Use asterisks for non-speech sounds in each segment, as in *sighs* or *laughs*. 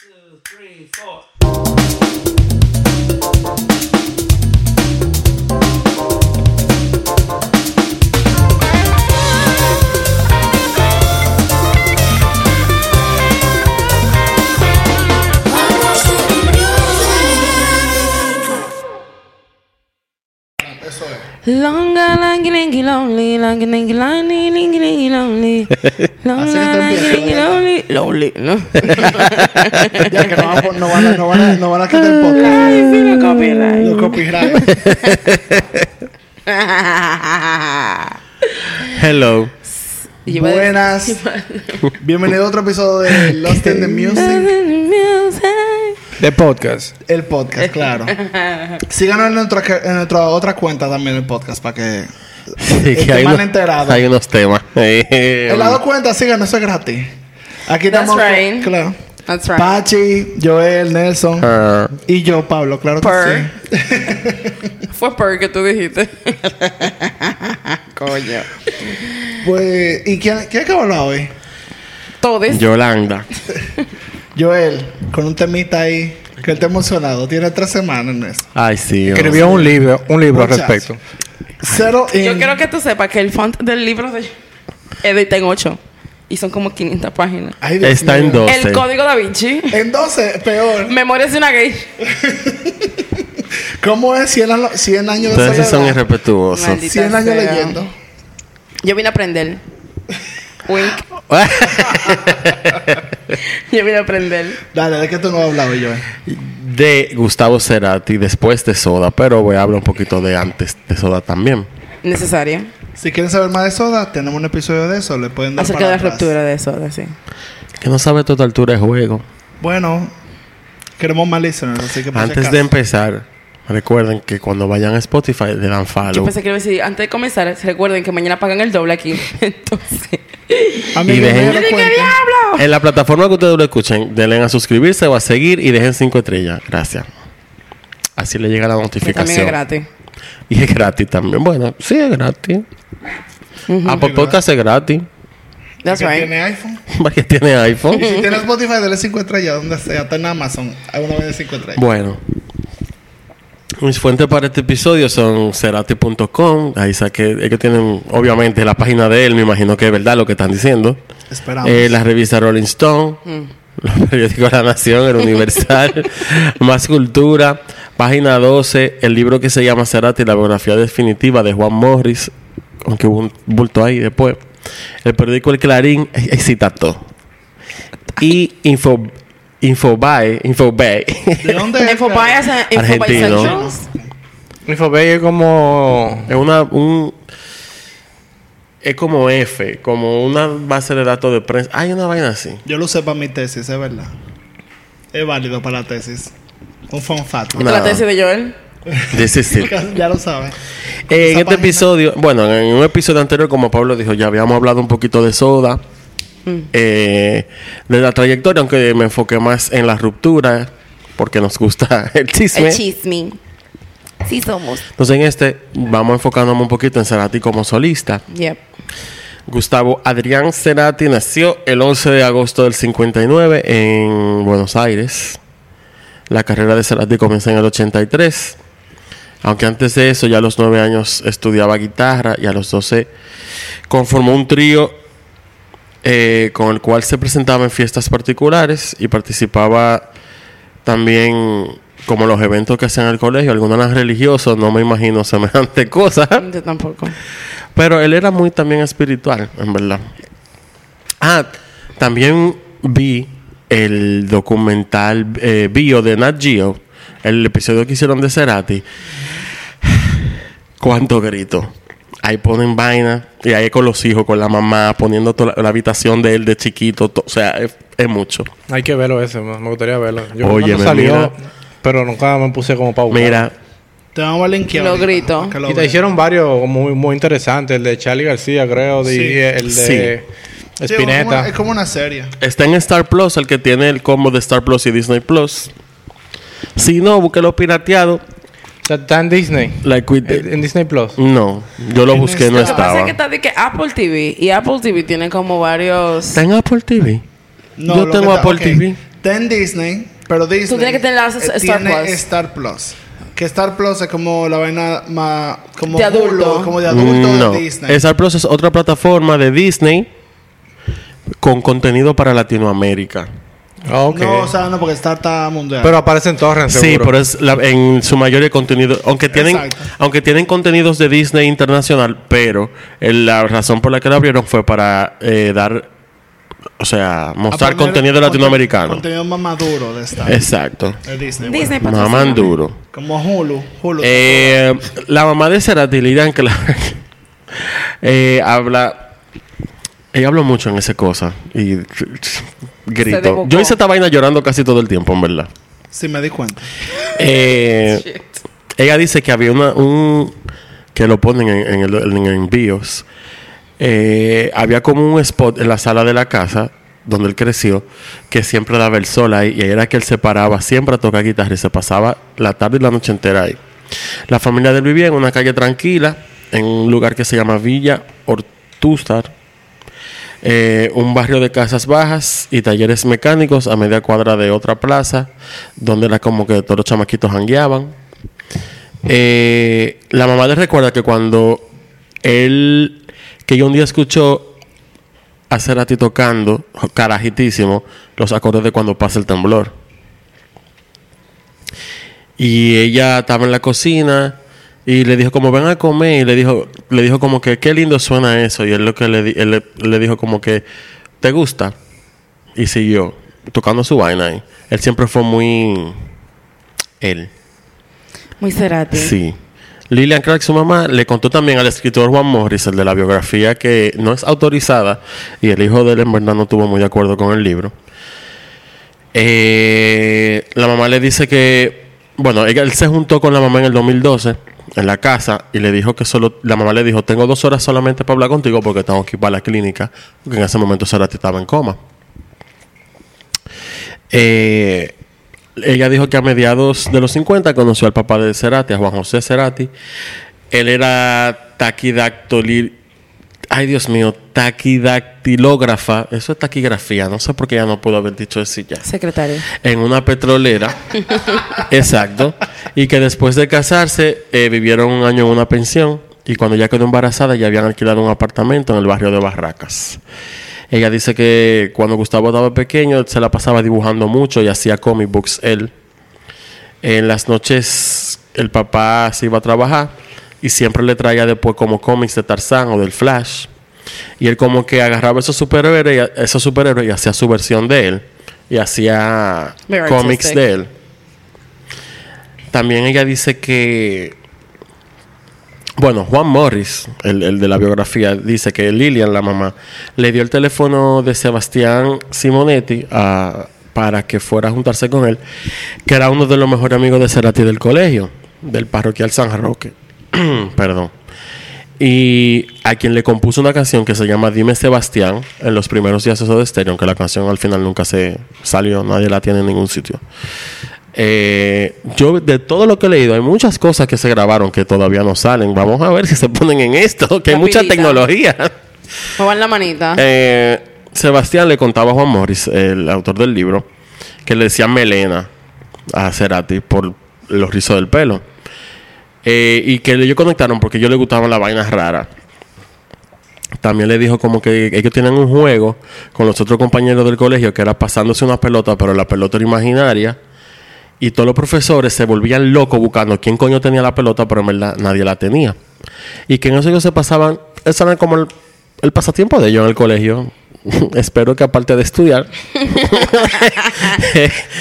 two, three, four. Longa, longy, longy, lonely, longy, longy, lonely, longy, *laughs* lonely. Lonely, lonely, ¿no? Ya que no van a, pon- no van a, no van a, no van a quitar el podcast. Ay, sí, lo copyright. Los copyright. *laughs* Hello. Buenas. *laughs* Bienvenido a otro episodio de Lost in the Music. De podcast. El podcast, claro. *laughs* Síganos en nuestra, en nuestra otra cuenta también el podcast para que *laughs* Sí, Este hay, mal unos, enterado. hay unos temas. *laughs* Eh, En las dos cuentas, síganos, eso es gratis. Aquí That's estamos. right. Claro. That's right. Pachi, Joel, Nelson y yo, Pablo, claro que Per. sí. *laughs* Fue per que tú dijiste. Coño. Pues, ¿y quién, quién de hablar hoy? Todes. Yolanda. Joel, con un temita ahí que él está emocionado. Tiene tres semanas en eso. Ay, sí. Escribió un libro, un libro al Muchacho. Respecto. Cero Yo in- quiero que tú sepas que el font del libro de edita en 8 y son como 500 páginas. Ay, Está mío. en dos. El 12. código da Vinci. En 12, peor. Memorias de una gay. *laughs* ¿Cómo es 100, años- 100 años de Ustedes sí son soledad? irrespetuosos. Maldita 100 años sea. leyendo. Yo vine a aprender. Wink. *laughs* Yo vine a aprender. Dale, ¿de qué tú no has hablado, Joel? De Gustavo Cerati después de Soda, pero voy a hablar un poquito de antes de Soda también. Necesaria. Si quieren saber más de Soda, tenemos un episodio de eso. Le pueden dar Acerca para de la atrás. ruptura de eso, así. Que no sabe toda altura de juego. Bueno, queremos más listeners, así que por si Antes acaso. de empezar, recuerden que cuando vayan a Spotify le dan Yo follow. pensé que iba a decir, antes de comenzar, recuerden que mañana pagan el doble aquí. *laughs* Entonces. Y dejen- ¡Yo cuenta. diablo! En la plataforma que ustedes lo escuchen, denle a suscribirse o a seguir y dejen cinco estrellas. Gracias. Así le llega la notificación. también es gratis. Y es gratis también. Bueno, sí es gratis. Apple Podcast es gratis. That's right. tiene iPhone. *laughs* Porque tiene iPhone. Y si tienes Spotify, dale 5 estrellas, donde sea, hasta en Amazon. Hay una vez de 5 estrellas. Bueno. Mis fuentes para este episodio son cerati.com. Ahí saqué, ellos tienen obviamente la página de él, me imagino que es verdad lo que están diciendo. Esperamos. Eh, la revista Rolling Stone, los periódicos La Nación, El Universal, *laughs* Más Cultura, página 12, el libro que se llama Cerati, la biografía definitiva de Juan Morris, aunque hubo un bulto ahí después. El periódico El Clarín, eh, eh, cita todo. Y Info, Infobae, Infobae. ¿De dónde es? A- Infobuy Argentino. Infobay es como... es una, un, es como F, como una base de datos de prensa. Hay una vaina así. Yo lo usé para mi tesis, es verdad. Es válido para la tesis. Un fun fact. Una- La tesis de Joel. This is it. *laughs* ya lo sabes. Eh, en este página- episodio, bueno, en un episodio anterior, como Pablo dijo, ya habíamos hablado un poquito de Soda, eh, de la trayectoria, aunque me enfoqué más en la ruptura, porque nos gusta *laughs* el chisme. El chisme. Sí somos. Entonces, en este, vamos enfocándonos un poquito en Cerati como solista. Yep. Gustavo Adrián Cerati nació el 11 de agosto del 59 en Buenos Aires. La carrera de Cerati comienza en el 83. Aunque antes de eso, ya a los 9 años estudiaba guitarra y a los 12 conformó un trío eh, con el cual se presentaba en fiestas particulares y participaba también como los eventos que hacían en el colegio. Algunos religiosos, no me imagino semejante *laughs* cosa. Yo tampoco. Pero él era muy también espiritual, en verdad. Ah, también vi el documental eh, bio de Nat Geo, el episodio que hicieron de Cerati. *sighs* Cuánto grito. Ahí ponen vaina y ahí con los hijos, con la mamá, poniendo toda la, la habitación de él de chiquito. to- o sea, es, es mucho. Hay que verlo ese, me me gustaría verlo. Yo Óyeme, cuando salió, mira. pero nunca me puse como para buscar. Mira, Te vamos a linkear. Lo grito. lo Y te hicieron varios muy, muy interesantes. El de Charlie García, creo. de- Sí. y el de Sí, es como- Spinetta. es como una serie. está en Star Plus, el que tiene el combo de Star Plus y Disney Plus. Si no, búsquelo pirateado. Está- en Disney. Like with- En en Disney Plus. No, yo lo busqué, no Lo que pasa estaba. es que está de que Apple TV y Apple TV tiene como varios. ¿Está en Apple TV? No, yo tengo Apple ok. TV. Está en Disney, pero Disney. tienes que tener la eh, Star tiene Plus. Star Plus. Que Star Plus es como la vaina más. Como De adulto. Hulu, como de adulto no. de Disney. Star Plus es otra plataforma de Disney con contenido para Latinoamérica. Ah. No, o sea, no, porque Star está mundial. Pero aparece en torrent, Sí, seguro. pero es la- en su mayoría contenido, aunque tienen, Exacto. aunque tienen contenidos de Disney internacional, pero el- la razón por la que la abrieron fue para eh, dar, o sea, mostrar contenido conte- latinoamericano. Contenido más maduro de Star. Exacto. de Disney. Disney bueno. Mamá patrocina. duro. Como Hulu. Hulu. Eh, la mamá de Cerati, Lilian Clark, *laughs* eh, habla. Ella habló mucho en esa cosa. Y grito. Yo hice esta vaina llorando casi todo el tiempo, en verdad. sí, me di cuenta. Eh, *laughs* ella dice que había una, un. que lo ponen en, en el, en envíos. Eh, había como un spot en la sala de la casa donde él creció que siempre daba el sol ahí y ahí era que él se paraba siempre a tocar guitarra y se pasaba la tarde y la noche entera ahí. La familia de él vivía en una calle tranquila, en un lugar que se llama Villa Ortúzar, eh, un barrio de casas bajas y talleres mecánicos a media cuadra de otra plaza, donde era como que todos los chamaquitos jangueaban. Eh, la mamá le recuerda que cuando él, que ella un día escuchó a Cerati tocando, carajitísimo, los acordes de cuando pasa el temblor. Y ella estaba en la cocina y le dijo como ven a comer y le dijo le dijo como que qué lindo suena eso y él lo que le, él le, le dijo como que te gusta y siguió tocando su vaina ahí. Él siempre fue muy él. Muy Cerati. Sí. Lilian Clark, su mamá, le contó también al escritor Juan Morris, el de la biografía, que no es autorizada y el hijo de él en verdad no estuvo muy de acuerdo con el libro. Eh, la mamá le dice que, bueno, él se juntó con la mamá en el 2012 en la casa y le dijo que solo, la mamá le dijo, tengo dos horas solamente para hablar contigo porque tengo que ir para la clínica, porque en ese momento Cerati estaba en coma. Eh, ella dijo que a mediados de los 50 conoció al papá de Cerati, a Juan José Cerati. Él era taquidactoli... Ay, Dios mío, taquidactilógrafa. Eso es taquigrafía. No sé por qué ya no puedo haber dicho eso ya. Secretario. En una petrolera. *laughs* Exacto. Y que después de casarse eh, vivieron un año en una pensión. Y cuando ya quedó embarazada ya habían alquilado un apartamento en el barrio de Barracas. Ella dice que cuando Gustavo estaba pequeño se la pasaba dibujando mucho y hacía comic books él. En las noches el papá se iba a trabajar y siempre le traía después como cómics de Tarzán o del Flash. Y él como que agarraba esos superhéroes, y- esos superhéroes y hacía su versión de él. Y hacía cómics de él. También ella dice que bueno, Juan Morris, el, el de la biografía, dice que Lilian, la mamá, le dio el teléfono de Sebastián Simonetti a- para que fuera a juntarse con él, que era uno de los mejores amigos de Cerati del colegio, del parroquial San Roque. *clears throat* Perdón. Y a quien le compuso una canción que se llama Dime Sebastián en los primeros días de Stereo, aunque la canción al final nunca se salió, nadie la tiene en ningún sitio. Eh, yo de todo lo que he leído hay muchas cosas que se grabaron que todavía no salen. Vamos a ver si se ponen en esto, *laughs* que hay mucha tecnología. Muevan la manita. Eh, Sebastián le contaba a Juan Morris, el autor del libro, que le decía melena a Cerati por los rizos del pelo. Eh, y que ellos conectaron porque ellos le gustaban la vaina rara. También le dijo como que ellos tienen un juego con los otros compañeros del colegio que era pasándose una pelota, pero la pelota era imaginaria. Y todos los profesores se volvían locos buscando quién coño tenía la pelota, pero en verdad nadie la tenía. Y que en eso ellos se pasaban, eso era como el, el pasatiempo de ellos en el colegio. *laughs* Espero que aparte de estudiar, *laughs* *laughs*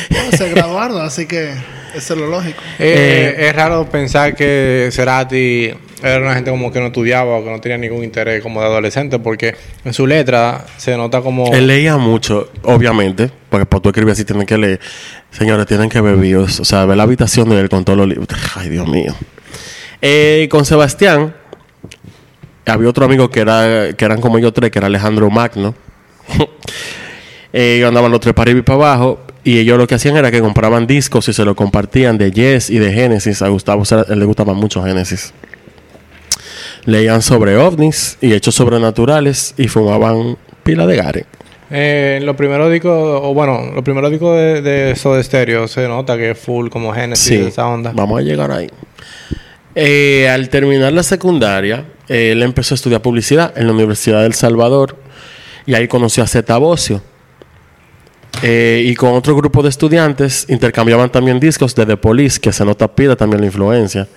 No, se graduaron, así que eso es lo lógico. Eh, es raro pensar que Cerati era una gente como que no estudiaba o que no tenía ningún interés como de adolescente, porque en su letra se nota como... él leía mucho, obviamente, porque para tú escribir así tienen que leer. Señores, tienen que ver videos, o sea, ver la habitación de él con todos los libros. Ay, Dios mío. Eh, con Sebastián, había otro amigo que era que eran como ellos tres, que era Alejandro Magno. *laughs* eh, ellos andaban los tres para arriba y para abajo. Y ellos lo que hacían era que compraban discos y se lo compartían de Yes y de Genesis. A Gustavo a él le gustaba mucho Genesis. Leían sobre ovnis y hechos sobrenaturales y fumaban pila de gare. Eh, los primeros discos, o bueno, los primeros discos de, de Soda Stereo se nota que es full como Genesis, esa onda. Vamos a llegar ahí. Eh, al terminar la secundaria, él empezó a estudiar publicidad en la Universidad del Salvador y ahí conoció a Zeta Bocio. Eh, y con otro grupo de estudiantes intercambiaban también discos de The Police, que se nota pida también la influencia,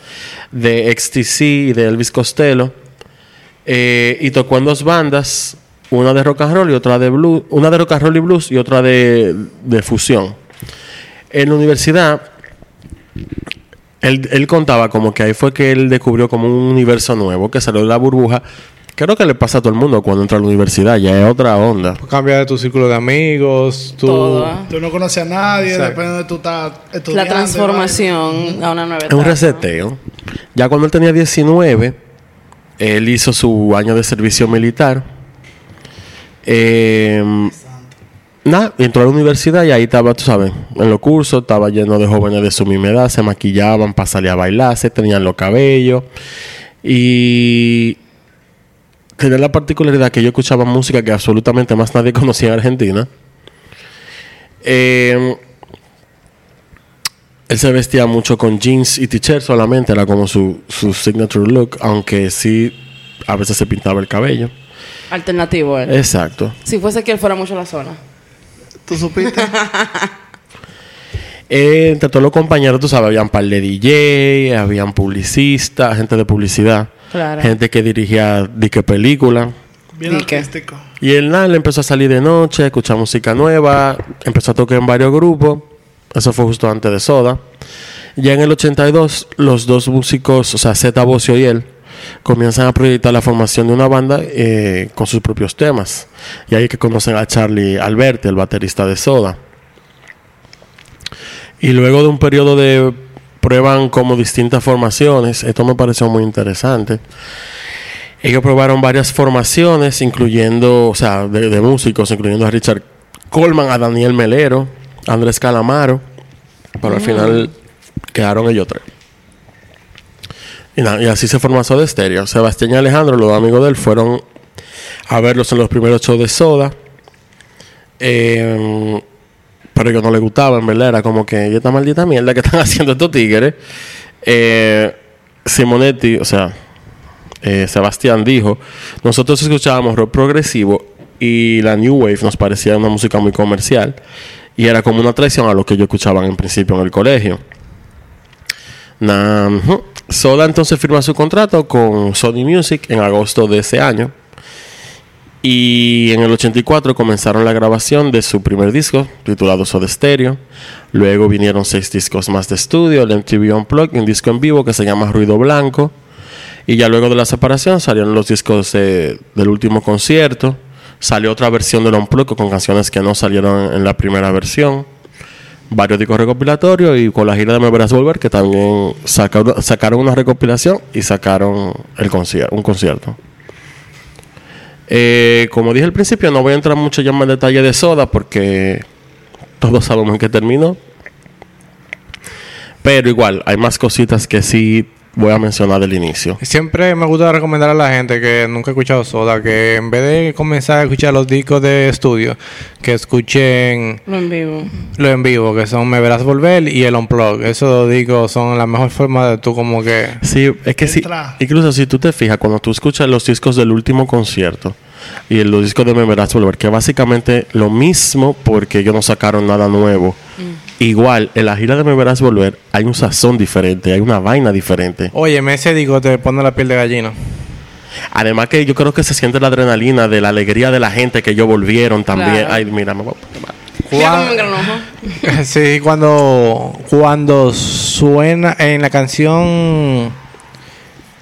de XTC y de Elvis Costello. Eh, y tocó en dos bandas, una de rock and roll y otra de blues, una de rock and roll y blues y otra de, de fusión. En la universidad, él, él contaba como que ahí fue que él descubrió como un universo nuevo, que salió de la burbuja. Creo que le pasa a todo el mundo cuando entra a la universidad, ya es otra onda. Cambia de tu círculo de amigos, tu... Todo. ¿eh? Tú no conoces a nadie, Exacto. depende de donde tú estás La transformación a una nueva Es un etapa. reseteo. Ya cuando él tenía 19, él hizo su año de servicio militar. Eh, nada, entró a la universidad y ahí estaba, tú sabes, en los cursos, estaba lleno de jóvenes de su misma edad, se maquillaban para salir a bailar, se tenían los cabellos. Y tenía la particularidad que yo escuchaba música que absolutamente más nadie *laughs* conocía en Argentina. Eh, él se vestía mucho con jeans y t-shirt solamente, era como su, su signature look, aunque sí a veces se pintaba el cabello. Alternativo, él. Exacto. Si fuese que él fuera mucho a la zona. ¿Tú supiste? *laughs* Eh, entre todos los compañeros, tú sabes, habían par de DJ, habían publicistas, gente de publicidad, Claro. gente que dirigía disque película. Bien artístico. Y él nada, le empezó a salir de noche, a escuchar música nueva, empezó a tocar en varios grupos. Eso fue justo antes de Soda. Ya en el 82, los dos músicos, o sea, Zeta Bocio y él, comienzan a proyectar la formación de una banda eh, con sus propios temas. Y ahí que conocen a Charlie Alberti, el baterista de Soda. Y luego de un periodo de prueban como distintas formaciones, esto me pareció muy interesante. Ellos probaron varias formaciones, incluyendo, o sea, de, de músicos, incluyendo a Richard Coleman, a Daniel Melero, a Andrés Calamaro, pero al final quedaron ellos tres. Y, nada, y así se formó Soda Stereo. Sebastián y Alejandro, los amigos de él, fueron a verlos en los primeros shows de Soda. Eh, pero no les gustaba, en verdad. Era como que, y esta maldita mierda que están *laughs* haciendo estos tigres. Eh, Simonetti, o sea, eh, Sebastián dijo, nosotros escuchábamos rock progresivo y la New Wave nos parecía una música muy comercial y era como una traición a lo que yo escuchaban en principio en el colegio. Na- ujú. Soda entonces firma su contrato con Sony Music en agosto de ese año. Y en el 84 comenzaron la grabación de su primer disco, titulado Soda Stereo. Luego vinieron seis discos más de estudio, el MTV Unplugged, un disco en vivo que se llama Ruido Blanco. Y ya luego de la separación salieron los discos de- del último concierto. Salió otra versión del Unplugged con canciones que no salieron en la primera versión. Varios discos recopilatorios y con la gira de Me Verás Volver que también sacaron, sacaron una recopilación y sacaron el concier- un concierto. Eh, como dije al principio, no voy a entrar mucho ya más en detalle de Soda porque todos sabemos en qué terminó. Pero igual, hay más cositas que sí voy a mencionar del inicio. Siempre me gusta recomendar a la gente que nunca ha escuchado Soda que en vez de comenzar a escuchar los discos de estudio, que escuchen Lo en vivo. lo en vivo, que son Me Verás Volver y el Unplug. Esos dos discos son la mejor forma de tú como que... Sí, es que sí. Entra. Incluso si tú te fijas, cuando tú escuchas los discos del último concierto y los discos de Me Verás Volver, que básicamente lo mismo porque ellos no sacaron nada nuevo. Igual, en la gira de Me Verás Volver hay un sazón diferente, hay una vaina diferente. Oye, ese disco te pone la piel de gallina. Además que yo creo que se siente la adrenalina de la alegría de la gente que ellos volvieron también. Claro. Ay, mira, me voy a me *laughs* sí, cuando, cuando suena en la canción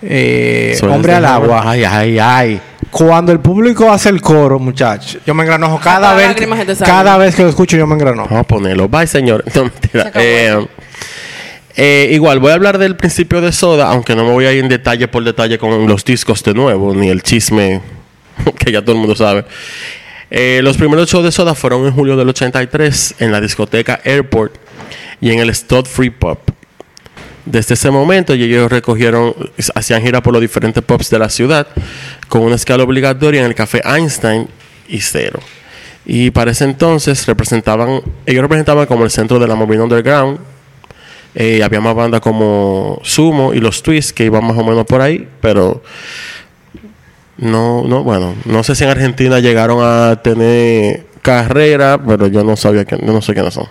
eh, Hombre este al agua, Ay, ay, ay. Cuando el público hace el coro, muchachos, yo me engranojo cada vez, salen. cada vez que lo escucho yo me engranojo. Vamos a ponerlo. Bye, señor. *laughs* No, Eh, eh, igual, voy a hablar del principio de Soda, aunque no me voy a ir en detalle por detalle con los discos de nuevo, ni el chisme *laughs* que ya todo el mundo sabe. Eh, los primeros shows de Soda fueron en julio del 83 en la discoteca Airport y en el Stud Free Pop. Desde ese momento ellos recogieron, hacían gira por los diferentes pubs de la ciudad con una escala obligatoria en el café Einstein y cero. Y para ese entonces representaban, ellos representaban como el centro de la movida underground. Eh, había más bandas como Sumo y los Twists que iban más o menos por ahí, pero no, no, bueno, no sé si en Argentina llegaron a tener carrera, pero yo no sabía que, no sé quiénes son.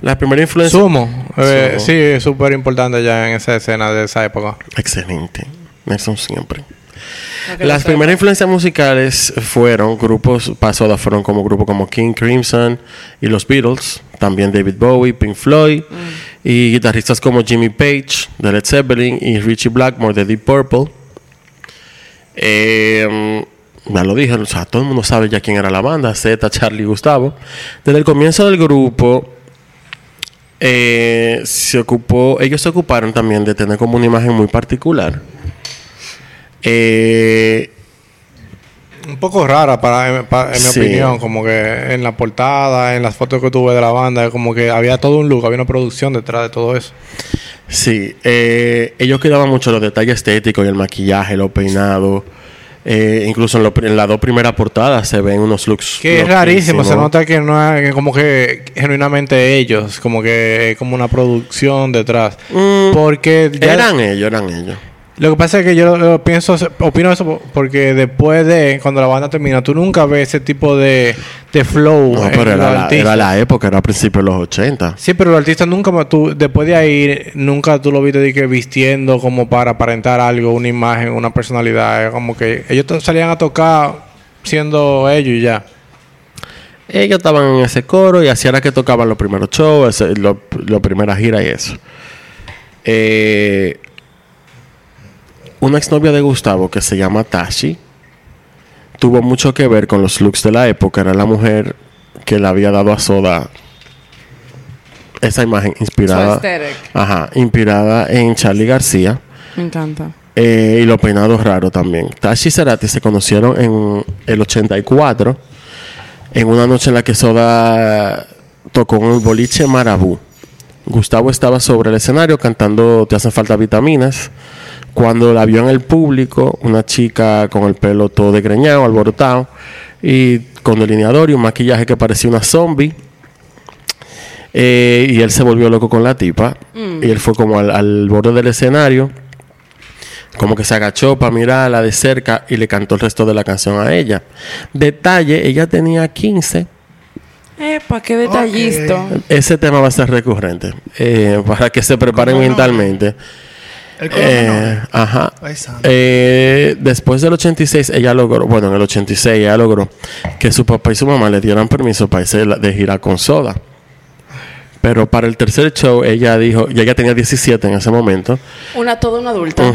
La primera influencia. Sumo. Eh, Sumo. Sí, es súper importante ya en esa escena de esa época. Excelente. Nelson siempre. Las primeras influencias musicales fueron grupos pasados fueron como grupos como King Crimson y los Beatles, también David Bowie, Pink Floyd y guitarristas como Jimmy Page de Led Zeppelin y Richie Blackmore de Deep Purple. Eh, ya lo dije, o sea, todo el mundo sabe ya quién era la banda, Z, Charlie y Gustavo. Desde el comienzo del grupo eh, se ocupó, ellos se ocuparon también de tener como una imagen muy particular. Eh, Un poco rara para, en, mi Sí. opinión, como que en la portada, en las fotos que tuve de la banda, como que había todo un look, había una producción detrás de todo eso. Sí, eh, ellos cuidaban mucho los detalles estéticos y el maquillaje, los peinados. Eh, incluso en, lo en las dos primeras portadas se ven unos looks. Que es rarísimo, se nota que no es como que genuinamente ellos, como que es como una producción detrás. Mm, Porque ya- Eran ellos, eran ellos. Lo que pasa es que yo eh, pienso, opino eso po- porque después de cuando la banda termina, tú nunca ves ese tipo de, de flow. No, en pero los era la, artistas. era la época, era a principios de los 80. Sí, pero los artistas nunca, tú, después de ahí, nunca tú lo viste de que vistiendo como para aparentar algo, una imagen, una personalidad. Es como que ellos salían a tocar siendo ellos y ya. Ellos estaban en ese coro y así era que tocaban los primeros shows, ese- lo, lo primera gira y eso. Eh, una exnovia de Gustavo que se llama Tashi tuvo mucho que ver con los looks de la época. Era la mujer que le había dado a Soda esa imagen inspirada, ajá, inspirada en Charlie García. Me encanta. Eh, y los peinados raros también. Tashi y Cerati se conocieron en el 84, en una noche en la que Soda tocó en el boliche Marabú. Gustavo estaba sobre el escenario cantando Te hacen falta vitaminas. Cuando la vio en el público, una chica con el pelo todo desgreñado, alborotado, y con delineador y un maquillaje que parecía una zombie. Eh, y él se volvió loco con la tipa. Y él fue como al, al borde del escenario como que se agachó para mirarla de cerca y le cantó el resto de la canción a ella. Detalle, ella tenía 15. Epa, qué detallista. Ese tema va a ser recurrente. eh, para que se preparen ¿Cómo no? El Eh, ajá. Eh, después del 86, ella logró, bueno, en el 86 ella logró que su papá y su mamá le dieran permiso para irse de gira con soda. Pero para el tercer show, ella dijo, y ella tenía 17 en ese momento, Una toda una adulta.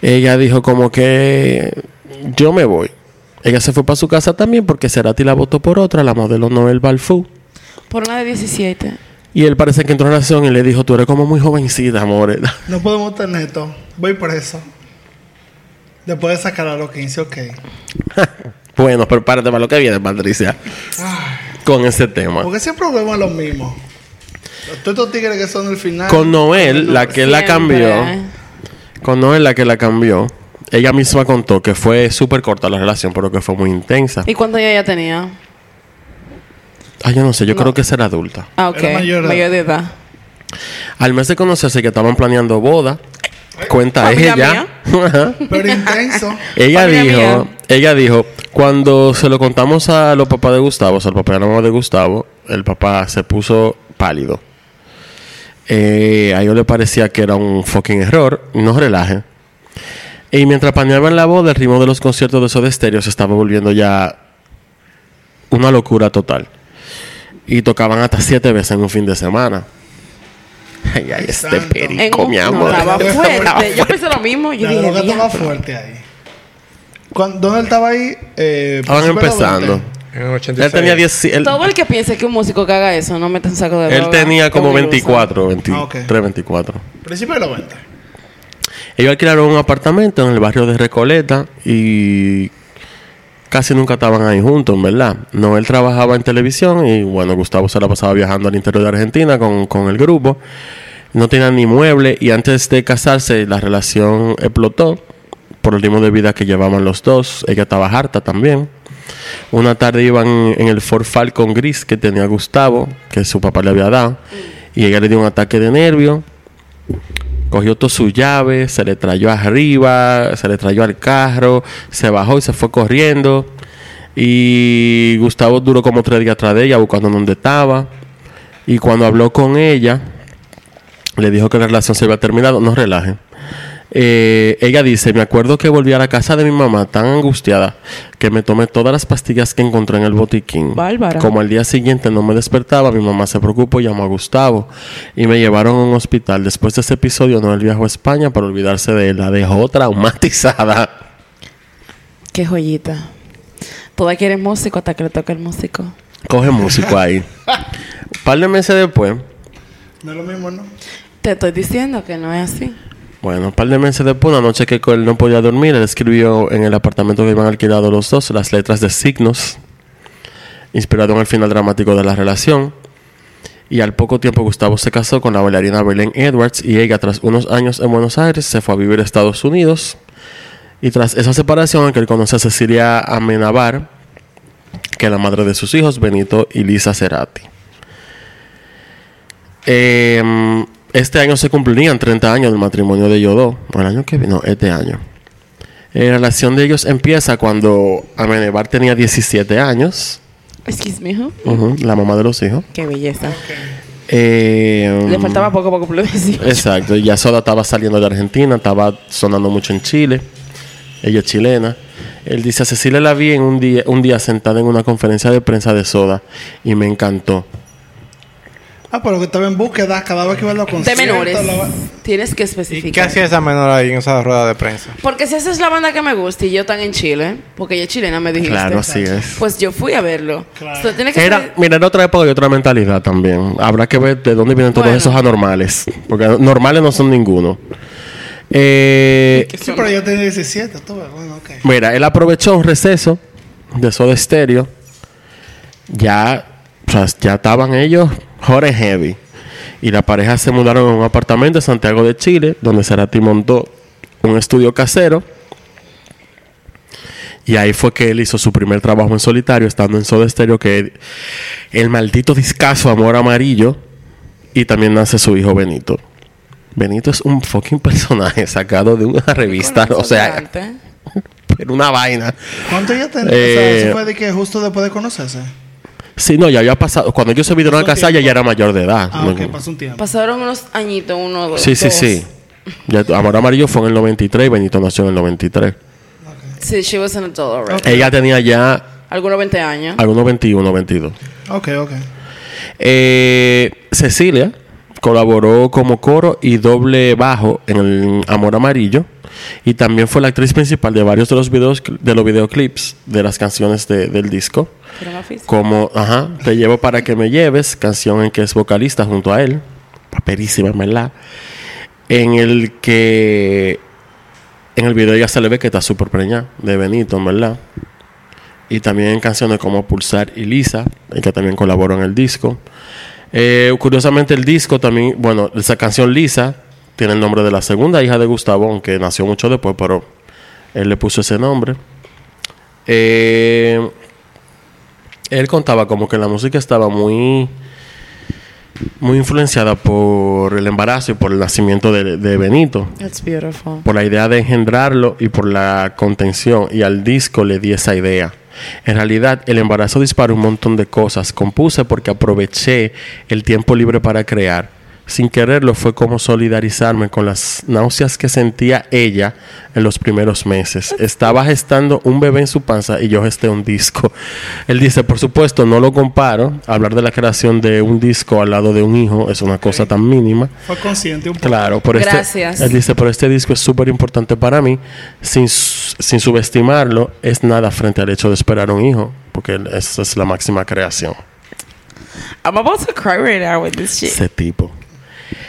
Ella dijo como que yo me voy. Ella se fue para su casa también porque Cerati la votó por otra, la modelo Noel Balfú. Por una de 17. Y él parece que entró en razón y le dijo, tú eres como muy jovencita, amor. *laughs* No podemos tener esto. Voy por eso. Después de sacar a los 15, ok. *laughs* bueno, prepárate para lo que viene, Patricia. Con ese tema. Porque siempre volvemos a lo mismo. Todos estos tigres que son el final. Con Noel, la que la cambió, con Noel la que la cambió, ella misma contó que fue súper corta la relación, pero que fue muy intensa. ¿Y cuánto ella ya tenía? Ah, yo no sé, yo creo que era adulta. Ah, ok. Era mayor Mayor, de edad. de edad. Al mes de conocerse que estaban planeando boda, cuenta Familia ella. *laughs* Pero intenso. Ella Familia dijo, mía. ella dijo, cuando se lo contamos a los papás de Gustavo, o sea, al papá y a la mamá de Gustavo, el papá se puso pálido. Eh, a ellos le parecía que era un fucking error, no relaje. Y mientras planeaban la boda, el ritmo de los conciertos de Soda Stereo se estaba volviendo ya una locura total. Y tocaban hasta siete veces en un fin de semana. Ay, ay, este santo. perico, En un- mi no, amor. *laughs* estaba fuerte. Yo pensé lo mismo. Yo La dije, droga estaba "Diablo". fuerte ahí. Cuando, ¿Dónde él estaba ahí? Eh, Estaban empezando. 20. En el 86. Él tenía 10... él- Todo el que piense que un músico que haga eso no mete un saco de Él droga, tenía como un iluso. 24, 23, Ah, ok. 24. Principio de los 20. Ellos alquilaron un apartamento en el barrio de Recoleta y casi nunca estaban ahí juntos, verdad. No, él trabajaba en televisión y bueno, Gustavo se la pasaba viajando al interior de Argentina con, con el grupo. No tenían ni mueble y antes de casarse la relación explotó por el ritmo de vida que llevaban los dos. Ella estaba harta también. Una tarde iban en el Ford Falcon gris que tenía Gustavo, que su papá le había dado, y ella le dio un ataque de nervio. Cogió todas sus llaves, se le trayó arriba, se le trayó al carro, se bajó y se fue corriendo. Y Gustavo duró como tres días atrás de ella buscando dónde estaba. Y cuando habló con ella, le dijo que la relación se había terminado. No relajen. Eh, ella dice, me acuerdo que volví a la casa de mi mamá tan angustiada que me tomé todas las pastillas que encontré en el botiquín. Bárbara. Como al día siguiente no me despertaba, mi mamá se preocupó y llamó a Gustavo y me llevaron a un hospital. Después de ese episodio no él viajó a España para olvidarse de él. La dejó traumatizada. Qué joyita. Toda quiere músico hasta que le toque el músico. Coge músico ahí. Un *laughs* par de meses después, No es lo mismo, ¿no? Te estoy diciendo que no es así. Bueno, un par de meses después, una noche que él no podía dormir, él escribió en el apartamento que iban alquilados los dos las letras de signos, inspirado en el final dramático de la relación. Y al poco tiempo Gustavo se casó con la bailarina Belén Edwards y ella tras unos años en Buenos Aires se fue a vivir a Estados Unidos. Y tras esa separación, que él conoce a Cecilia Amenabar, que es la madre de sus hijos, Benito y Lisa Cerati. Eh, este año se cumplirían 30 años del matrimonio de ellos dos. O el año que vino, este año. Eh, la relación de ellos empieza cuando Amenabar tenía 17 años. Excuse me, la mamá de los hijos. Qué belleza. Eh, Le faltaba poco poco por decir. Exacto, ya Soda estaba saliendo de Argentina, estaba sonando mucho en Chile. Ella es chilena. Él dice, a Cecilia la vi en un día, un día sentada en una conferencia de prensa de Soda y me encantó. Ah, pero que estaba en búsqueda cada vez que iba a los De conciertos. menores. la- Tienes que ¿Y especificar. qué hacía esa menor ahí en esa rueda de prensa? Porque si esa es la banda que me gusta y yo están en Chile, porque ella es chilena, me dijiste. Claro, así es. Pues yo fui a verlo. Claro. So, tiene que Era, ser- mira, era otra época y otra mentalidad también. Habrá que ver de dónde vienen todos Bueno. esos anormales. Porque normales no son ninguno. Eh, Sí, pero yo tenía 17, tú. Bueno, ok. Mira, él aprovechó un receso de Soda Stereo. Ya, o sea, ya estaban ellos and heavy. Y la pareja se mudaron a un apartamento en Santiago de Chile, donde Cerati montó un estudio casero. Y ahí fue que él hizo su primer trabajo en solitario, estando en Soda Stereo, que el maldito discazo Amor Amarillo. Y también nace su hijo Benito. Benito es un fucking personaje sacado de una revista, o sea, *laughs* pero una vaina. ¿Cuánto ya tenía? o Eh, sea, eso fue de que justo después de conocerse. Sí, no, ya había pasado. Cuando ellos se vinieron a casar, ya, era mayor de edad. Ah, No- ok, pasó un tiempo. Pasaron unos añitos, uno, dos. sí, sí, dos. sí. Ya, Amor Amarillo fue en el 93 y Benito nació en el 93. Sí, she was an adult already. Ella tenía ya Algunos 20 años. algunos 21, 22. Ok, ok. Eh, Cecilia colaboró como coro y doble bajo en el Amor Amarillo y también fue la actriz principal de varios de los videos de los videoclips de las canciones de- del disco como ajá, Te llevo para que me lleves, canción en que es vocalista junto a él, paperísima, verdad. En el que en el video ya se le ve que está súper preñada de Benito, en verdad. Y también en canciones como Pulsar y Lisa, en que también colaboró en el disco. Eh, curiosamente el disco también, bueno, esa canción Lisa tiene el nombre de la segunda hija de Gustavo, aunque nació mucho después, pero él le puso ese nombre. Eh, él contaba como que la música estaba muy muy influenciada por el embarazo y por el nacimiento de, de Benito, That's beautiful. por la idea de engendrarlo y por la contención y al disco le di esa idea. En realidad el embarazo disparó un montón de cosas. Compuse porque aproveché el tiempo libre para crear. Sin quererlo fue como solidarizarme con las náuseas que sentía ella en los primeros meses. Estaba gestando un bebé en su panza y yo gesté un disco. Él dice, por supuesto, no lo comparo. Hablar de la creación de un disco al lado de un hijo es una cosa tan mínima. Fue consciente un poco. Claro, por este, Gracias. él dice, pero este disco es súper importante para mí, sin, sin subestimarlo, es nada frente al hecho de esperar un hijo, porque esa es la máxima creación. I'm about to cry right now with this shit. Ese tipo.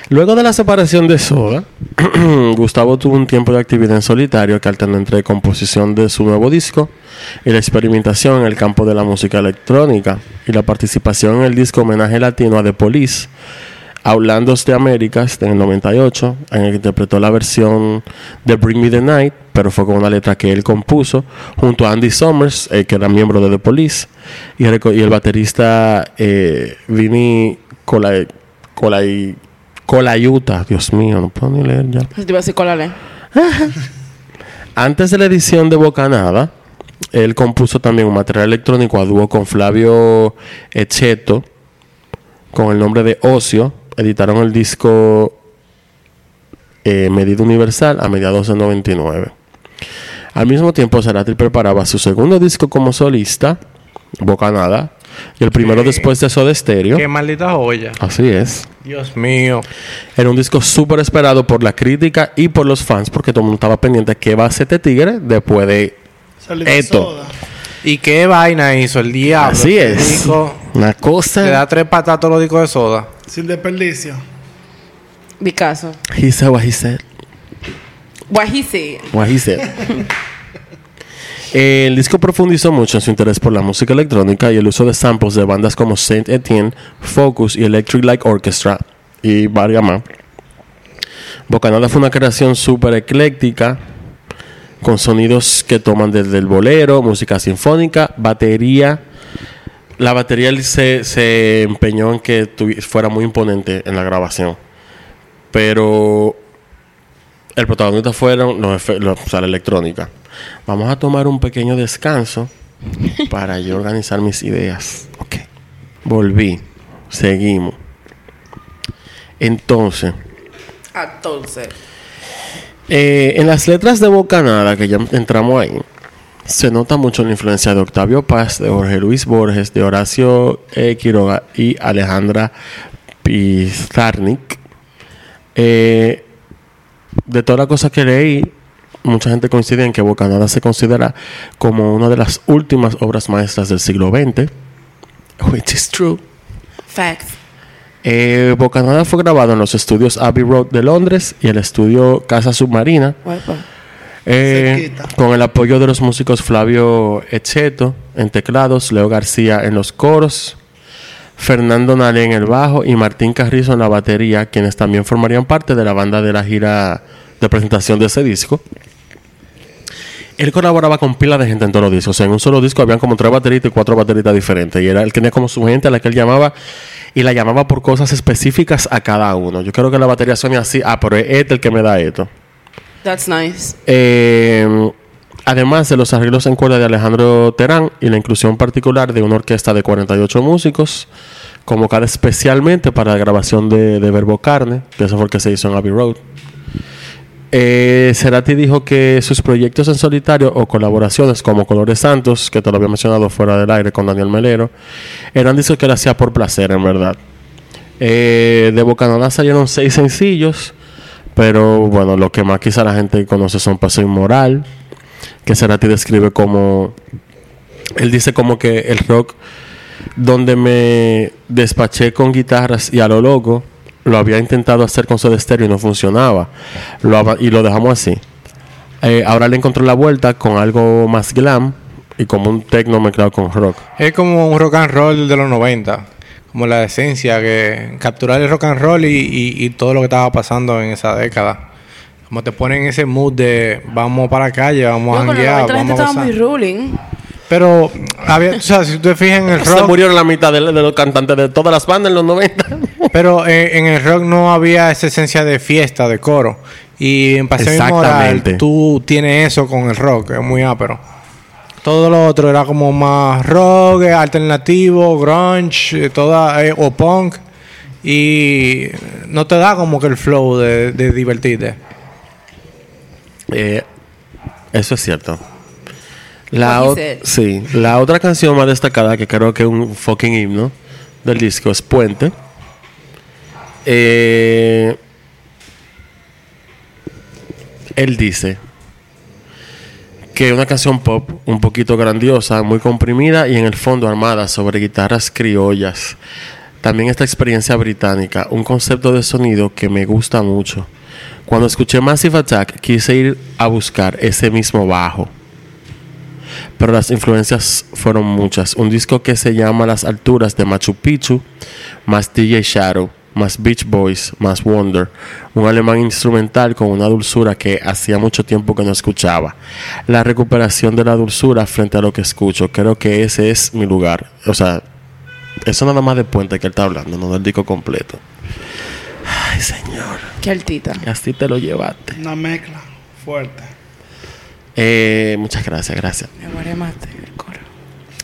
Luego de la separación de Soda, *clears throat* *clears throat* Gustavo tuvo un tiempo de actividad en solitario que alternó entre composición de su nuevo disco y la experimentación en el campo de la música electrónica y la participación en el disco Homenaje Latino a The Police, Outlandos de Américas en el 98, en el que interpretó la versión de Bring Me the Night, pero fue con una letra que él compuso, junto a Andy Summers, eh, que era miembro de The Police, y el, y el baterista eh, Vinny Colai, Colai, Colayuta. Dios mío, no puedo ni leer ya. Te iba a decir colale. *laughs* Antes de la edición de Bocanada, él compuso también un material electrónico a dúo con Flavio Echeto, con el nombre de Ocio. Editaron el disco eh, Medida Universal a mediados del 99. Al mismo tiempo, Cerati preparaba su segundo disco como solista, Bocanada, y el primero después de Soda Stereo. Qué maldita joya. Así es. Dios mío. Era un disco súper esperado por la crítica y por los fans, porque todo el mundo estaba pendiente de qué va a hacer este tigre después de Esto. soda. ¿Y qué vaina hizo el diablo? Así Ese es. disco Una Te cosa. da tres patas a todos los discos de soda. Sin desperdicio. Picasso. He said what he said. What he said. What he said. *laughs* El disco profundizó mucho en su interés por la música electrónica y el uso de samples de bandas como Saint Etienne, Focus y Electric Light Orchestra y varias más. Bocanada fue una creación súper ecléctica con sonidos que toman desde el bolero, música sinfónica, batería. La batería se, se empeñó en que fuera muy imponente en la grabación. Pero el protagonista fueron los los- o la electrónica. Vamos a tomar un pequeño descanso para yo organizar mis ideas. Ok. Volví. Seguimos. Entonces, Entonces. eh, en las letras de Bocanada, que ya entramos ahí, se nota mucho la influencia de Octavio Paz, de Jorge Luis Borges, de Horacio eh, Quiroga y Alejandra Pizarnik. Eh, de toda la cosa que leí, mucha gente coincide en que Bocanada se considera como una de las últimas obras maestras del siglo XX, which is true. Facts. Eh, Bocanada fue grabado en los estudios Abbey Road de Londres y el estudio Casa Submarina, eh, con el apoyo de los músicos Flavio Echeto en teclados, Leo García en los coros, Fernando Nale en el bajo y Martín Carrizo en la batería, quienes también formarían parte de la banda de la gira de presentación de ese disco. Él colaboraba con pila de gente en todos los discos. O sea, en un solo disco habían como tres bateristas y cuatro bateristas diferentes. Y era él tenía como su gente a la que él llamaba y la llamaba por cosas específicas a cada uno. Yo creo que la batería suena así. Ah, pero es este el que me da esto. That's nice. Eh, además de los arreglos en cuerda de Alejandro Terán y la inclusión particular de una orquesta de 48 músicos, convocada especialmente para la grabación de, de Verbo Carne, que eso fue el que se hizo en Abbey Road. Eh, Cerati dijo que sus proyectos en solitario o colaboraciones como Colores Santos, que te lo había mencionado fuera del aire con Daniel Melero, eran discos que él hacía por placer, en verdad. Eh, de Bocanada salieron seis sencillos, pero bueno, lo que más quizá la gente conoce son Paso Inmoral, que Cerati describe como. Él dice como que el rock donde me despaché con guitarras y a lo loco, lo había intentado hacer con Soda Stereo y no funcionaba. Lo y lo dejamos así. Eh, ahora le encontró la vuelta con algo más glam y como un techno mezclado con rock. Es como un rock and roll de los 90. Como la esencia que capturar el rock and roll y, y- y todo lo que estaba pasando en esa década. Como te ponen en ese mood de vamos para la calle, vamos a Yo gente vamos a estaba muy ruling. Pero, había, o sea, si tú te fijas en el *laughs* Se rock, murieron la mitad de, de los cantantes de todas las bandas en los 90. *laughs* pero eh, en el rock no había esa esencia de fiesta, de coro. Y en Paseo Inmoral Exactamente. tú tienes eso con el rock, es muy ápero. Todo lo otro era como más rock, alternativo, grunge, eh, toda, eh, o punk. Y no te da como que el flow de, de divertirte. Eh, eso es cierto. La, o- sí, la otra canción más destacada que creo que es un fucking himno del disco es Puente. Eh, él dice que es una canción pop un poquito grandiosa, muy comprimida y en el fondo armada sobre guitarras criollas. También esta experiencia británica, un concepto de sonido que me gusta mucho. Cuando escuché Massive Attack quise ir a buscar ese mismo bajo. Pero las influencias fueron muchas. Un disco que se llama Las Alturas de Machu Picchu, más DJ Shadow, más Beach Boys, más Wonder. Un alemán instrumental con una dulzura que hacía mucho tiempo que no escuchaba. La recuperación de la dulzura frente a lo que escucho. Creo que ese es mi lugar. O sea, eso nada más de puente que él está hablando, no del disco completo. Ay, señor. Qué altita. Así te lo llevaste. Una mezcla fuerte. Eh, muchas gracias, gracias. Me guaremaste el coro.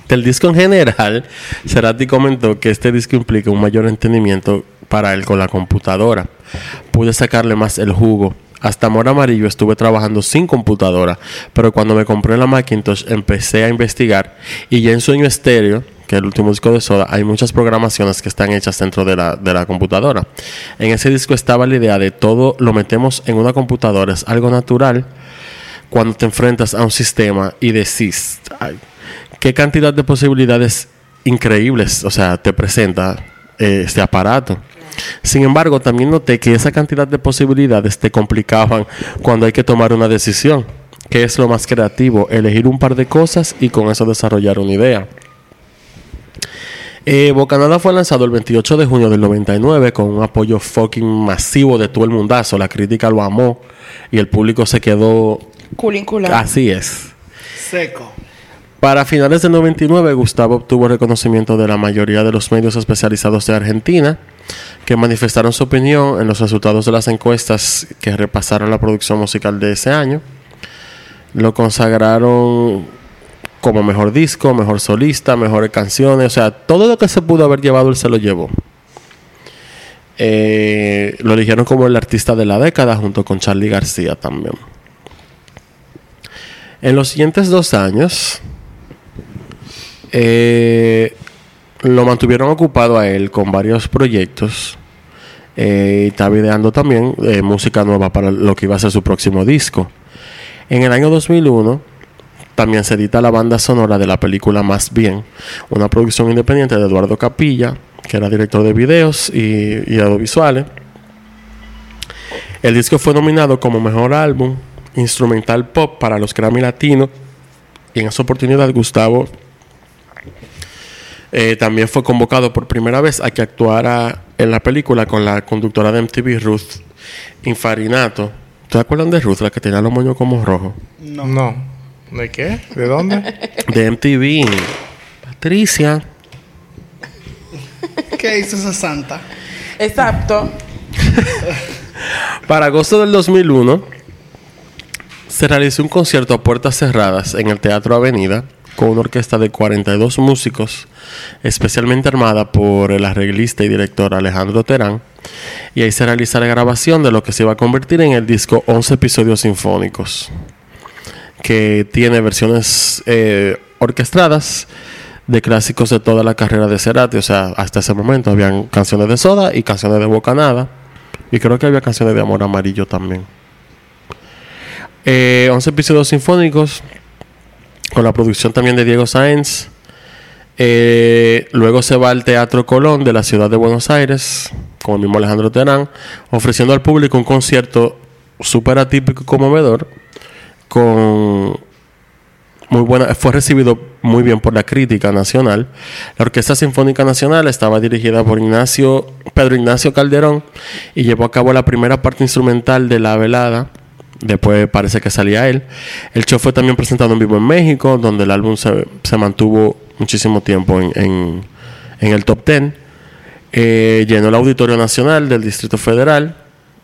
Del disco en general, Cerati comentó que este disco implica un mayor entendimiento para él con la computadora. Pude sacarle más el jugo. Hasta Amor Amarillo estuve trabajando sin computadora, pero cuando me compré la Macintosh empecé a investigar y ya en Sueño Estéreo, que es el último disco de Soda, hay muchas programaciones que están hechas dentro de la, de la computadora. En ese disco estaba la idea de todo lo metemos en una computadora, es algo natural cuando te enfrentas a un sistema y decís, "Ay, qué cantidad de posibilidades increíbles, o sea, te presenta eh, este aparato. Sin embargo, también noté que esa cantidad de posibilidades te complicaban cuando hay que tomar una decisión, que es lo más creativo, elegir un par de cosas y con eso desarrollar una idea. Eh, Bocanada fue lanzado el 28 de junio del 99 con un apoyo fucking masivo de todo el mundazo. La crítica lo amó y el público se quedó Culincula. así es. Seco. Para finales del 99, Gustavo obtuvo reconocimiento de la mayoría de los medios especializados de Argentina, que manifestaron su opinión en los resultados de las encuestas que repasaron la producción musical de ese año. Lo consagraron como mejor disco, mejor solista, mejores canciones, o sea, todo lo que se pudo haber llevado, él se lo llevó. Eh, lo eligieron como el artista de la década junto con Charlie García también. En los siguientes dos años, eh, lo mantuvieron ocupado a él con varios proyectos. Eh, y estaba ideando también eh, música nueva para lo que iba a ser su próximo disco. En el año 2001 también se edita la banda sonora de la película Más Bien, una producción independiente de Eduardo Capilla, que era director de videos y audiovisuales. El disco fue nominado como mejor álbum instrumental pop para los Grammy Latinos y en esa oportunidad Gustavo eh, también fue convocado por primera vez a que actuara en la película con la conductora de MTV Ruth Infarinato. ¿Te acuerdan de Ruth, la que tenía los moños como rojos? No. ¿De qué? ¿De dónde? De MTV. Patricia. ¿Qué hizo esa santa? Exacto. *laughs* Para agosto del 2001 se realizó un concierto a puertas cerradas en el Teatro Avenida con una orquesta de 42 músicos, especialmente armada por el arreglista y director Alejandro Terán, y ahí se realiza la grabación de lo que se va a convertir en el disco 11 episodios sinfónicos, que tiene versiones eh, orquestadas de clásicos de toda la carrera de Cerati, o sea, hasta ese momento habían canciones de Soda y canciones de Bocanada, y creo que había canciones de Amor Amarillo también. Eh, 11 episodios sinfónicos con la producción también de Diego Sáenz. Eh, luego se va al Teatro Colón de la ciudad de Buenos Aires, con el mismo Alejandro Terán, ofreciendo al público un concierto súper atípico y conmovedor, con muy buena, fue recibido muy bien por la crítica nacional. La Orquesta Sinfónica Nacional estaba dirigida por Ignacio, Pedro Ignacio Calderón y llevó a cabo la primera parte instrumental de la velada. Después parece que salía él. El show fue también presentado en vivo en México, donde el álbum se, se mantuvo muchísimo tiempo en, en- en el top 10. Eh, llenó el Auditorio Nacional del Distrito Federal.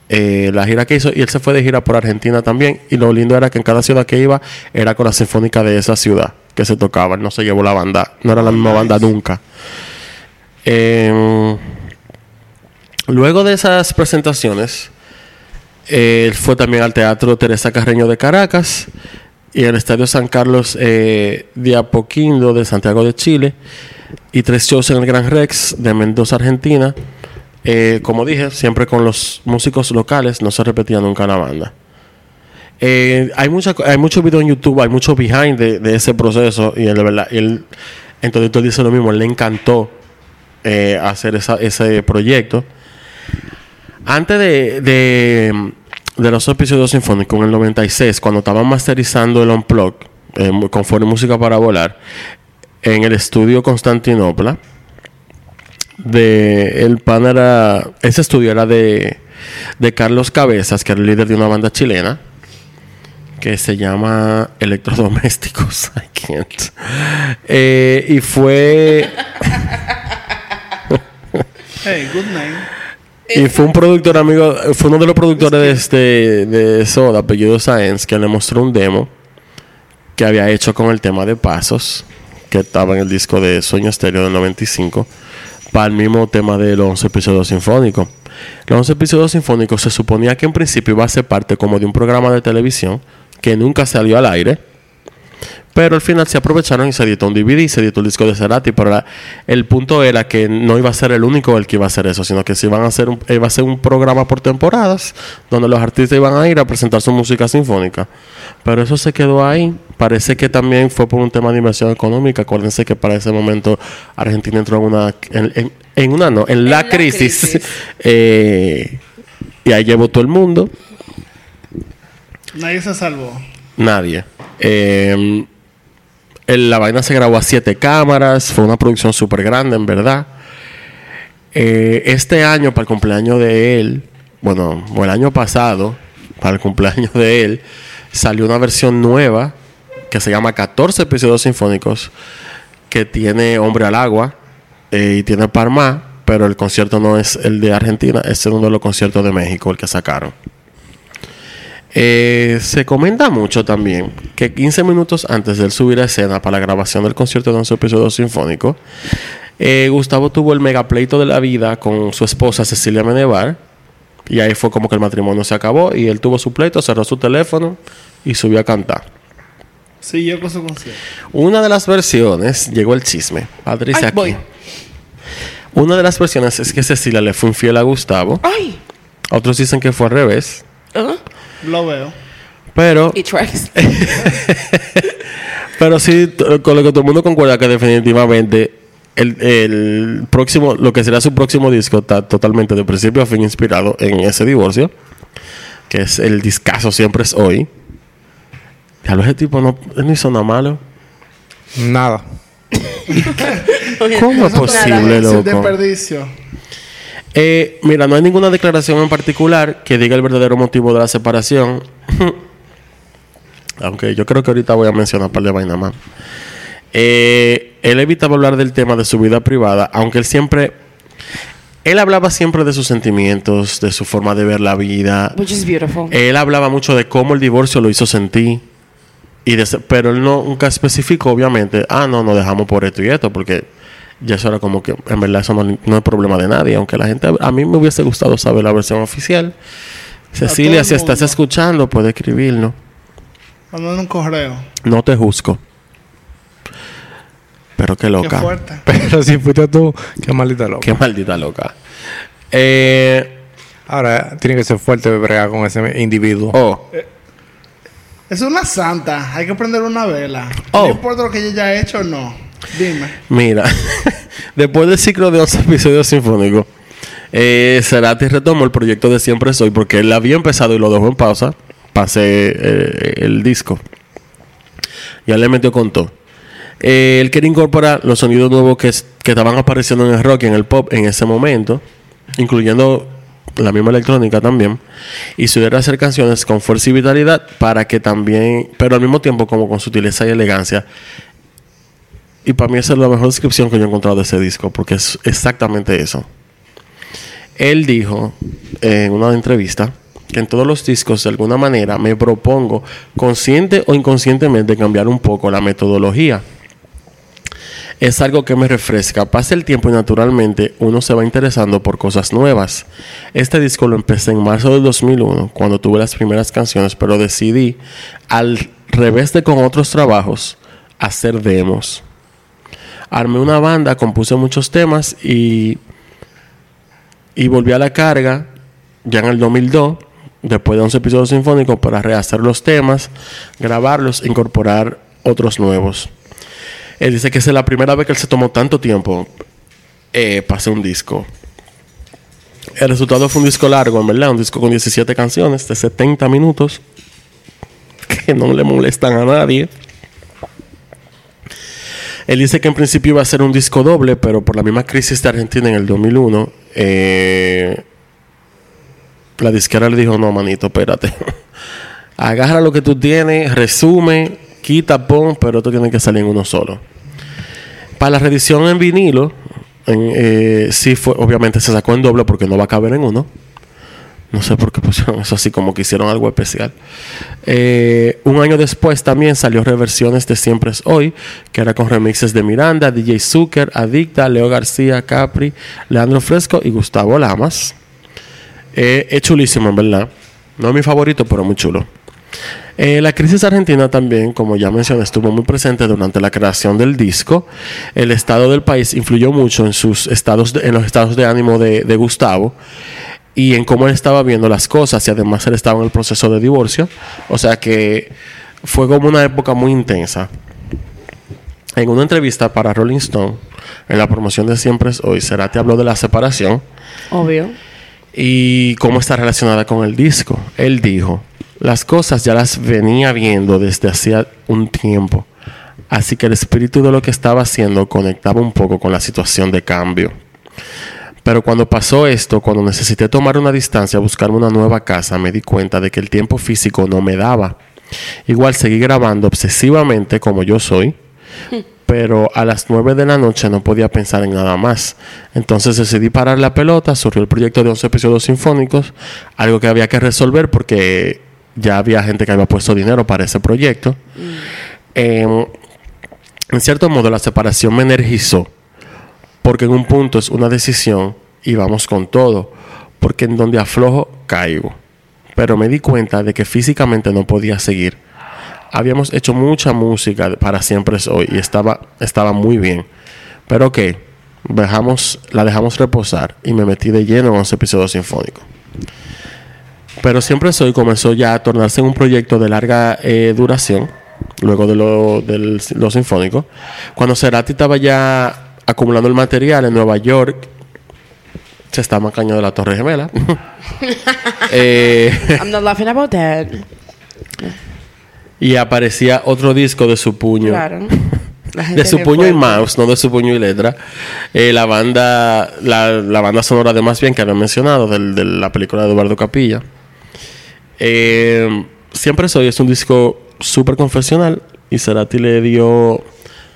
eh, la gira que hizo y él se fue de gira por Argentina también y lo lindo era que en cada ciudad que iba era con la sinfónica de esa ciudad que se tocaba no se llevó la banda no era la misma banda nunca Eh, luego de esas presentaciones él fue también al Teatro Teresa Carreño de Caracas y al Estadio San Carlos eh, de Apoquindo de Santiago de Chile y tres shows en el Gran Rex de Mendoza, Argentina. Eh, como dije, siempre con los músicos locales, no se repetía nunca la banda. Eh, hay mucha, hay muchos videos en YouTube, hay mucho behind de, ese proceso y él, verdad, él, entonces él dice lo mismo, le encantó eh, hacer esa- ese proyecto. Antes de, de los episodios sinfónicos, en el 96, cuando estaban masterizando el Unplug, eh, mu- con Foro Música para Volar, en el estudio Constantinopla, de el pan era ese estudio era de de Carlos Cabezas que era el líder de una banda chilena que se llama Electrodomésticos *laughs* I can't. Eh, y fue Hey, good name. Y fue un productor amigo fue uno de los productores de este de Soda apellido Science que le mostró un demo que había hecho con el tema de pasos que estaba en el disco de Sueño Estéreo del 95 para el mismo tema de los 11 episodios sinfónicos. Los 11 episodios sinfónicos se suponía que en principio iba a ser parte como de un programa de televisión que nunca salió al aire. Pero al final se aprovecharon y se editó un DVD, se editó el disco de Cerati, pero la- el punto era que no iba a ser el único el que iba a hacer eso, sino que se iban a hacer un, iba a ser un programa por temporadas donde los artistas iban a ir a presentar su música sinfónica. Pero eso se quedó ahí. Parece que también fue por un tema de inversión económica. Acuérdense que para ese momento Argentina entró en una en, en- en una no, en, la, la crisis. crisis. *laughs* Eh, y ahí llevó todo el mundo. Nadie se salvó. Nadie. Eh, la vaina se grabó a siete cámaras. Fue una producción súper grande, en verdad. Eh, este año, para el cumpleaños de él, bueno, o el año pasado, para el cumpleaños de él, salió una versión nueva que se llama 14 episodios sinfónicos, que tiene Hombre al Agua eh, y tiene Parma, pero el concierto no es el de Argentina, es uno de los conciertos de México, el que sacaron. Eh, se comenta mucho también que 15 minutos antes de él subir a escena para la grabación del concierto de 11 episodios sinfónicos, eh, Gustavo tuvo el megapleito de la vida con su esposa Cecilia Menevar. Y ahí fue como que el matrimonio se acabó. Y él tuvo su pleito, cerró su teléfono y subió a cantar. Sí, yo con su concierto. Una de las versiones, llegó el chisme. Patricia Ay, aquí. voy. Una de las versiones es que Cecilia le fue infiel a Gustavo. Ay. Otros dicen que fue al revés. ¿Ah? Lo veo. Pero Y tracks. *laughs* Pero sí, con lo que todo el mundo concuerda que definitivamente el, el próximo, lo que será su próximo disco está totalmente de principio a fin inspirado en ese divorcio, que es el discazo siempre es hoy. Ya lo ese tipo no, no hizo nada malo. Nada. *laughs* ¿Cómo es posible, loco? desperdicio. Eh, mira, no hay ninguna declaración en particular que diga el verdadero motivo de la separación. *laughs* Aunque yo creo que ahorita voy a mencionar un par de vainas más. Eh, él evitaba hablar del tema de su vida privada, aunque él siempre. Él hablaba siempre de sus sentimientos, de su forma de ver la vida. Which is beautiful. Él hablaba mucho de cómo el divorcio lo hizo sentir. Y de pero él no, nunca especificó, obviamente, ah, no, nos dejamos por esto y esto, porque ya eso era como que, en verdad, eso no, no es problema de nadie. Aunque la gente, a mí me hubiese gustado saber la versión oficial. Cecilia, si estás escuchando, puede escribirnos. Mandando un correo. No te juzgo. Pero qué Qué loca. fuerte. *laughs* Pero si fuiste tú, qué maldita loca. Qué maldita loca. Eh, Ahora, tiene que ser fuerte bregar con ese individuo. oh, Es una santa. Hay que prender una vela. Oh. No importa lo que ella haya hecho o no. Dime. Mira, *laughs* después del ciclo de 11 episodios sinfónicos, eh, Cerati retomó el proyecto de Siempre Soy porque él había empezado y lo dejó en pausa. Pasé eh, el disco. Ya le metió con todo. Eh, él quería incorporar los sonidos nuevos que, es- que estaban apareciendo en el rock y en el pop en ese momento, incluyendo la misma electrónica también, y subiera hacer canciones con fuerza y vitalidad para que también, pero al mismo tiempo como con sutileza y elegancia, y para mí esa es la mejor descripción que yo he encontrado de ese disco, porque es exactamente eso. Él dijo en una entrevista que en todos los discos, de alguna manera, me propongo, consciente o inconscientemente, cambiar un poco la metodología. Es algo que me refresca. Pasa el tiempo y naturalmente uno se va interesando por cosas nuevas. Este disco lo empecé en marzo del 2001, cuando tuve las primeras canciones, pero decidí, al revés de con otros trabajos, hacer demos armé una banda, compuse muchos temas y, y volví a la carga ya en el 2002, después de 11 episodios sinfónicos, para rehacer los temas, grabarlos, incorporar otros nuevos. Él dice que es la primera vez que él se tomó tanto tiempo eh, para hacer un disco. El resultado fue un disco largo, en verdad, un disco con 17 canciones de 70 minutos *laughs* que no le molestan a nadie. Él dice que en principio iba a ser un disco doble, pero por la misma crisis de Argentina en el 2001, eh, la disquera le dijo, no, manito, espérate. *laughs* Agarra lo que tú tienes, resume, quita, pon, pero esto tiene que salir en uno solo. Para la reedición en vinilo, eh, sí fue, obviamente se sacó en doble porque no va a caber en uno. No sé por qué pusieron eso así, como que hicieron algo especial. Eh, un año después también salió reversiones de Siempre es Hoy, que era con remixes de Miranda, DJ Zucker, Adicta, Leo García, Capri, Leandro Fresco y Gustavo Lamas. Eh, es chulísimo, en verdad. No es mi favorito, pero muy chulo. Eh, la crisis argentina también, como ya mencioné, estuvo muy presente durante la creación del disco. El estado del país influyó mucho en sus estados, en los estados de ánimo de Gustavo y en cómo él estaba viendo las cosas y además él estaba en el proceso de divorcio. O sea que fue como una época muy intensa. En una entrevista para Rolling Stone, en la promoción de Siempre es Hoy, Cerati habló de la separación Obvio. y cómo está relacionada con el disco. Él dijo, las cosas ya las venía viendo desde hacía un tiempo, así que el espíritu de lo que estaba haciendo conectaba un poco con la situación de cambio. Pero cuando pasó esto, cuando necesité tomar una distancia, buscarme una nueva casa, me di cuenta de que el tiempo físico no me daba. Igual seguí grabando obsesivamente como yo soy, *laughs* pero a las 9 de la noche no podía pensar en nada más. Entonces decidí parar la pelota, surgió el proyecto de 11 episodios sinfónicos, algo que había que resolver porque ya había gente que había puesto dinero para ese proyecto. Em, en cierto modo la separación me energizó, porque en un punto es una decisión y vamos con todo, porque en donde aflojo caigo. Pero me di cuenta de que físicamente no podía seguir habíamos hecho mucha música para siempre es hoy y estaba, estaba muy bien. Pero ok, dejamos, la dejamos reposar y me metí de lleno en 11 episodios sinfónicos. Pero siempre es hoy comenzó ya a tornarse en un proyecto de larga eh, duración, luego de lo, del- lo sinfónico. Cuando Cerati estaba ya acumulando el material en Nueva York, se estaba caño de la Torre Gemela. *laughs* eh, I'm not laughing about that. y aparecía otro disco de su puño. Claro. *laughs* De su puño y mouse, no de su puño y letra. Eh, la banda, la, la banda sonora de más bien que había mencionado del- de, la película de Eduardo Capilla. Eh, Siempre soy es un disco súper confesional y Cerati le dio,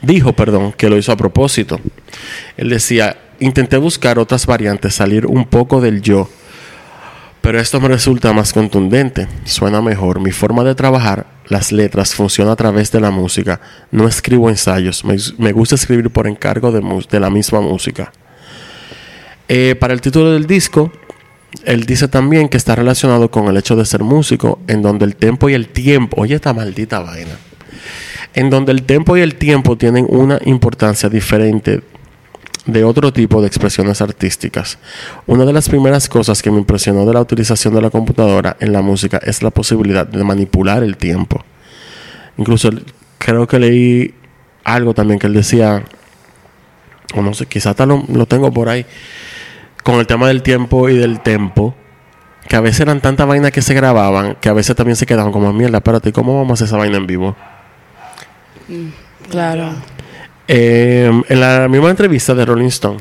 dijo, perdón, que lo hizo a propósito. Él decía, intenté buscar otras variantes, salir un poco del yo. Pero esto me resulta más contundente, suena mejor. Mi forma de trabajar, las letras, funciona a través de la música. No escribo ensayos, me, gusta escribir por encargo de la misma música. Eh, para el título del disco, él dice también que está relacionado con el hecho de ser músico, en donde el tempo y el tiempo, oye esta maldita vaina, en donde el tempo y el tiempo tienen una importancia diferente de otro tipo de expresiones artísticas. Una de las primeras cosas que me impresionó de la utilización de la computadora en la música es la posibilidad de manipular el tiempo. Incluso creo que leí algo también que él decía, o no sé, quizás lo, lo tengo por ahí, con el tema del tiempo y del tempo, que a veces eran tantas vainas que se grababan, que a veces también se quedaban como mierda, espérate, ¿cómo vamos a hacer esa vaina en vivo? Claro. Eh, en la misma entrevista de Rolling Stone,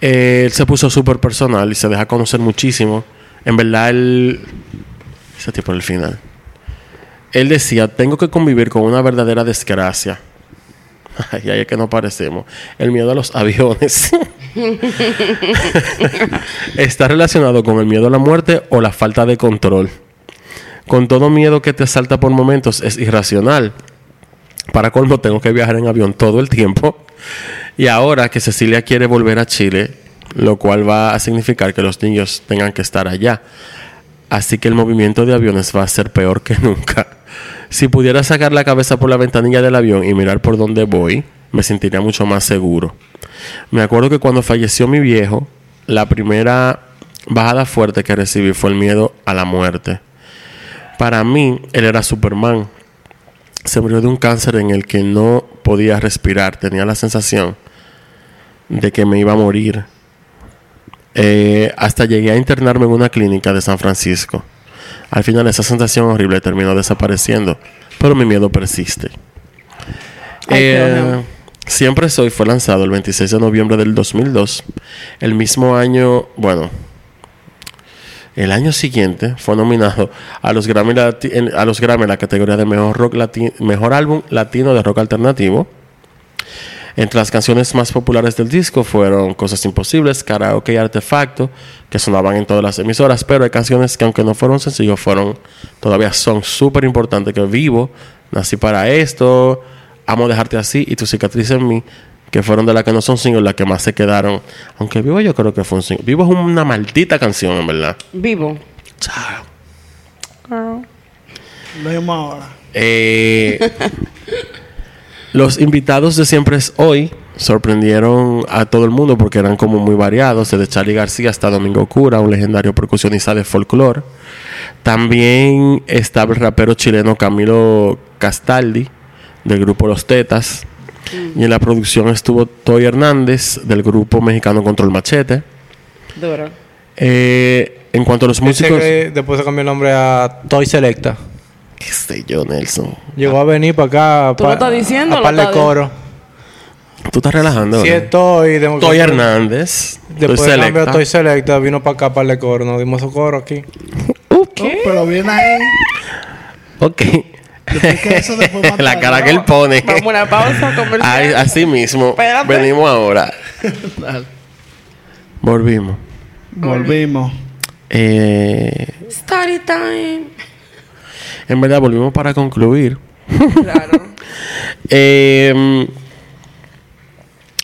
eh, él se puso súper personal y se deja conocer muchísimo. En verdad, él. Ese tipo el final. Él decía: Tengo que convivir con una verdadera desgracia. *laughs* Ay, ay, es que no parecemos. El miedo a los aviones. *laughs* Está relacionado con el miedo a la muerte o la falta de control. Con todo miedo que te salta por momentos es irracional. Para colmo, tengo que viajar en avión todo el tiempo. Y ahora que Cecilia quiere volver a Chile, lo cual va a significar que los niños tengan que estar allá. Así que el movimiento de aviones va a ser peor que *laughs* nunca. Si pudiera sacar la cabeza por la ventanilla del avión y mirar por dónde voy, me sentiría mucho más seguro. Me acuerdo que cuando falleció mi viejo, la primera bajada fuerte que recibí fue el miedo a la muerte. Para mí, él era Superman. Se murió de un cáncer en el que no podía respirar. Tenía la sensación de que me iba a morir. Eh, hasta llegué a internarme en una clínica de San Francisco. Al final esa sensación horrible terminó desapareciendo, pero mi miedo persiste. Eh. Siempre Soy fue lanzado el 26 de noviembre del 2002. El mismo año, bueno, el año siguiente fue nominado a los Grammy, a los Grammy en la categoría de mejor, rock lati- mejor álbum latino de rock alternativo. Entre las canciones más populares del disco fueron Cosas Imposibles, Karaoke y Artefacto, que sonaban en todas las emisoras, pero hay canciones que aunque no fueron sencillos, fueron, todavía son súper importantes, que Vivo, Nací para esto, Amo dejarte así y Tu cicatriz en mí, que fueron de las que no son singles, las que más se quedaron. Aunque Vivo yo creo que fue un single. Vivo es una maldita canción, en verdad. Vivo. Chao. Lo mismo ahora. Eh, los invitados de Siempre es Hoy sorprendieron a todo el mundo porque eran como muy variados, desde Charlie García hasta Domingo Cura, un legendario percusionista de folclore. También estaba el rapero chileno Camilo Castaldi, del grupo Los Tetas. Y en la producción estuvo Toy Hernández, del grupo mexicano Control Machete. Duro. Eh, en cuanto a los Ese músicos... que después se cambió el nombre a Toy Selecta. ¿Qué sé yo, Nelson? Llegó a venir para acá. ¿Tú pa- lo estás diciendo A par de coro. Tú estás relajando. Sí, ¿verdad? es Toy. de- Toy Hernández. Después Toy de a Toy Selecta, vino para acá para el coro. Nos dimos su coro aquí. *laughs* Oh, pero viene ahí. Ok. Eso, *laughs* la cara que él pone. Vamos a una pausa comercial. Así mismo. Espérate. Venimos ahora. *laughs* Volvimos. Volvimos. Eh, Eh, Story time. en verdad, volvimos para concluir. Claro. *laughs* Eh,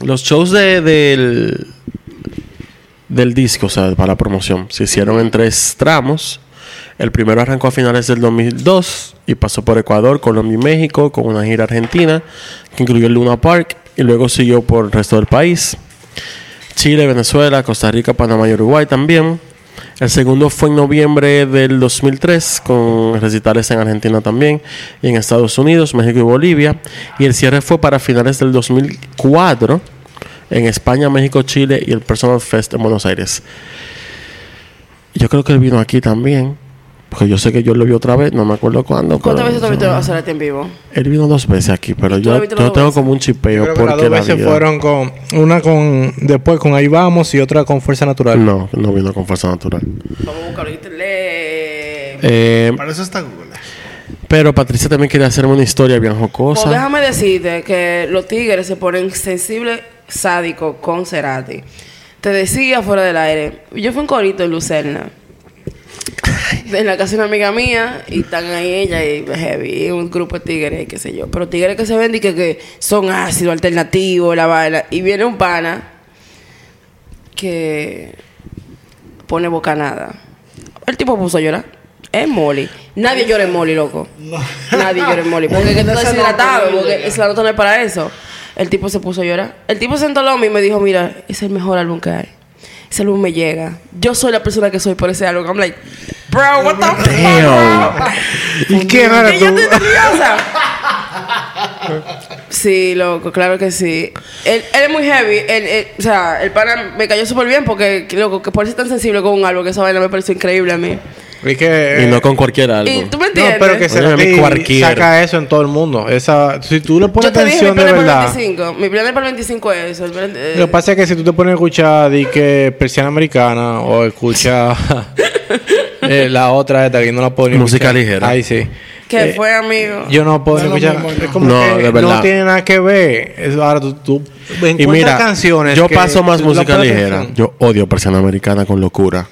los shows de- del, del disco, o sea, para la promoción, se hicieron en tres tramos. El primero arrancó a finales del 2002 y pasó por Ecuador, Colombia y México con una gira argentina que incluyó el Luna Park y luego siguió por el resto del país. Chile, Venezuela, Costa Rica, Panamá y Uruguay también. El segundo fue en noviembre del 2003 con recitales en Argentina también y en Estados Unidos, México y Bolivia. Y el cierre fue para finales del 2004 en España, México, Chile y el Personal Fest en Buenos Aires. Yo creo que él vino aquí también. Porque yo sé que yo lo vi otra vez, no me acuerdo cuándo. ¿Cuántas pero- veces tú has visto a Solete en vivo? Él vino dos veces aquí, pero ¿Tú yo, viste yo tengo veces? como un chipeo creo que las porque dos la veces vida- fueron con... Una con... Después con Ahí Vamos y otra con Fuerza Natural. No, no vino con fuerza natural. Vamos a buscarlo. Eh, Para eso está Google. pero Patricia también quería hacerme una historia bien jocosa. Pues déjame decirte que los tigres se ponen sensibles, sádicos con Cerati. Te decía fuera del aire. Yo fui un corito en Lucerna. *laughs* En la casa de una amiga mía y están ahí ella y Heavy, un grupo de tigres, qué sé yo. Pero tigres que se ven y que, que son ácidos, alternativos, la vaina. Y viene un pana que pone bocanada. El tipo puso a llorar. Es Molly. Nadie llora en Molly, loco. Nadie llora en Molly. Porque que *laughs* tú estás Esa deshidratado. Porque esa nota no es para eso. El tipo se puso a llorar. El tipo se entaló a mí y me dijo, mira, es el mejor álbum que hay. Ese álbum me llega. Yo soy la persona que soy por ese álbum. I'm like, bro, what the fuck? ¿Y *laughs* quién era yo tú? estoy nerviosa. Sí, loco, claro que sí. Él, él es muy heavy. Él, él- o sea, el pana me cayó súper bien porque, loco, que por ser tan sensible con un álbum, que esa vaina me pareció increíble a mí. Y que... Y no con cualquier Y álbum. tú me No, entiendes. pero que Cerati saca eso en todo el mundo. Esa, si tú le pones Yo te dije mi atención de plan verdad. 25. Mi plan para el 25 es eso. el plan- eh, Lo que pasa es que si tú te pones a escuchar di que persiana americana o escucha *laughs* eh, la otra esta que no la puedo ni Música escuchar. ligera. Ahí sí. ¿Qué Eh, fue, amigo? Yo no puedo No escuchar. mismo, Es como no. que No, de verdad. no tiene nada que ver. Eso, ahora tú, tú Y mira, canciones. yo que paso más música ligera. atención. Yo odio Persiana Americana con locura.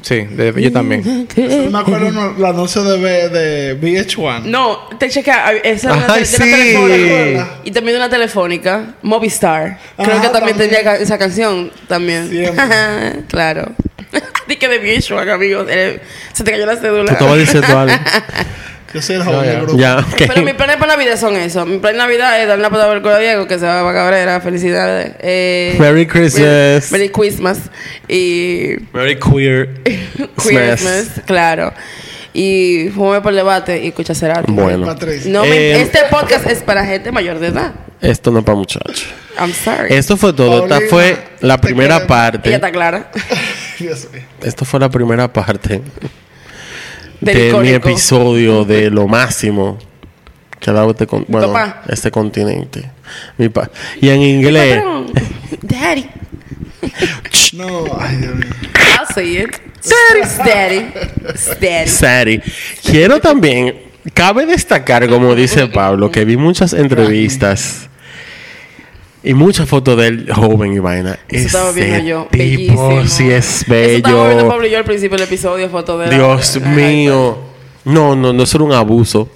Sí, de- yo también. Yo *laughs* me acuerdo no, el anuncio de, de VH1. No, te chequea. Esa es una, Ay, de una sí. telefónica. Y también de una telefónica. Movistar. Creo Ajá, que también, también. tenía esa canción. También. Siempre. *laughs* claro. *laughs* Di que de Visual, amigo. Eh, Se te cayó la Tú cédula. estabas diciendo algo. Yo soy el joven ya. del grupo. ya. *laughs* Pero mis planes para Navidad son eso. Mi plan de Navidad es darle una al a Diego, que se va a Cabrera. Felicidades. Eh, Merry Christmas. Merry Christmas. Y Very queer. *laughs* Christmas, claro. Y fumé por el debate y escucha Cerati. Bueno. No me- Eh, este podcast es para gente mayor de edad. Esto no es para muchachos. I'm sorry. Esto fue todo. Esta fue la primera parte. está clara. *laughs* Dios mío. Esto fue la primera parte De mi episodio de lo máximo que ha dado este, con- bueno, papá. este continente. Mi pa- y en inglés. Daddy. No, ay, Dios mío. I'll say it. Daddy. Daddy. Sari. Quiero también, cabe destacar, como dice Pablo, que vi muchas entrevistas y muchas fotos de él joven y vaina. Eso estaba viendo yo. tipo Bellísimo. sí es Eso estaba viendo bello. Pablo y yo al principio del episodio, foto de la- Dios Ay, mío. No, no, no, eso era un abuso.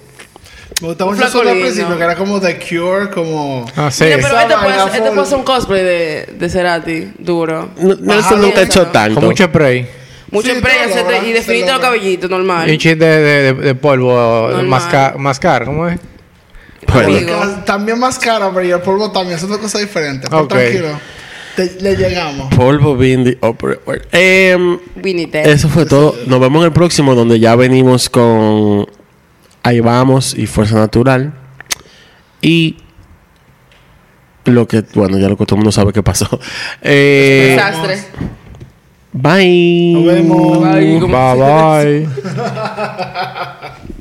Me gustaba mucho eso al principio, que era como The Cure, como... Ah, sí. Mira, pero este puede, este full. puede ser un cosplay de, de Cerati, duro. No, Nelson nunca ha hecho Con tanto. Con mucho spray. Mucho Sí, y se definirte los cabellitos, Y un normal. chip de, de, de polvo Normal. mascar, mascar, ¿cómo es? También más cara, pero y el polvo también. Cosas diferentes. Pero Ok. tranquilo. Te- le llegamos. polvo Bindi. Opera- Ted. eso fue todo. Nos vemos en el próximo, donde ya venimos con Ahí vamos y Fuerza Natural. Y lo que, bueno, ya lo que todo el mundo sabe que pasó. *laughs* Eh, Desastre. bye. Nos vemos. Bye. ¿Cómo Bye bye. *laughs*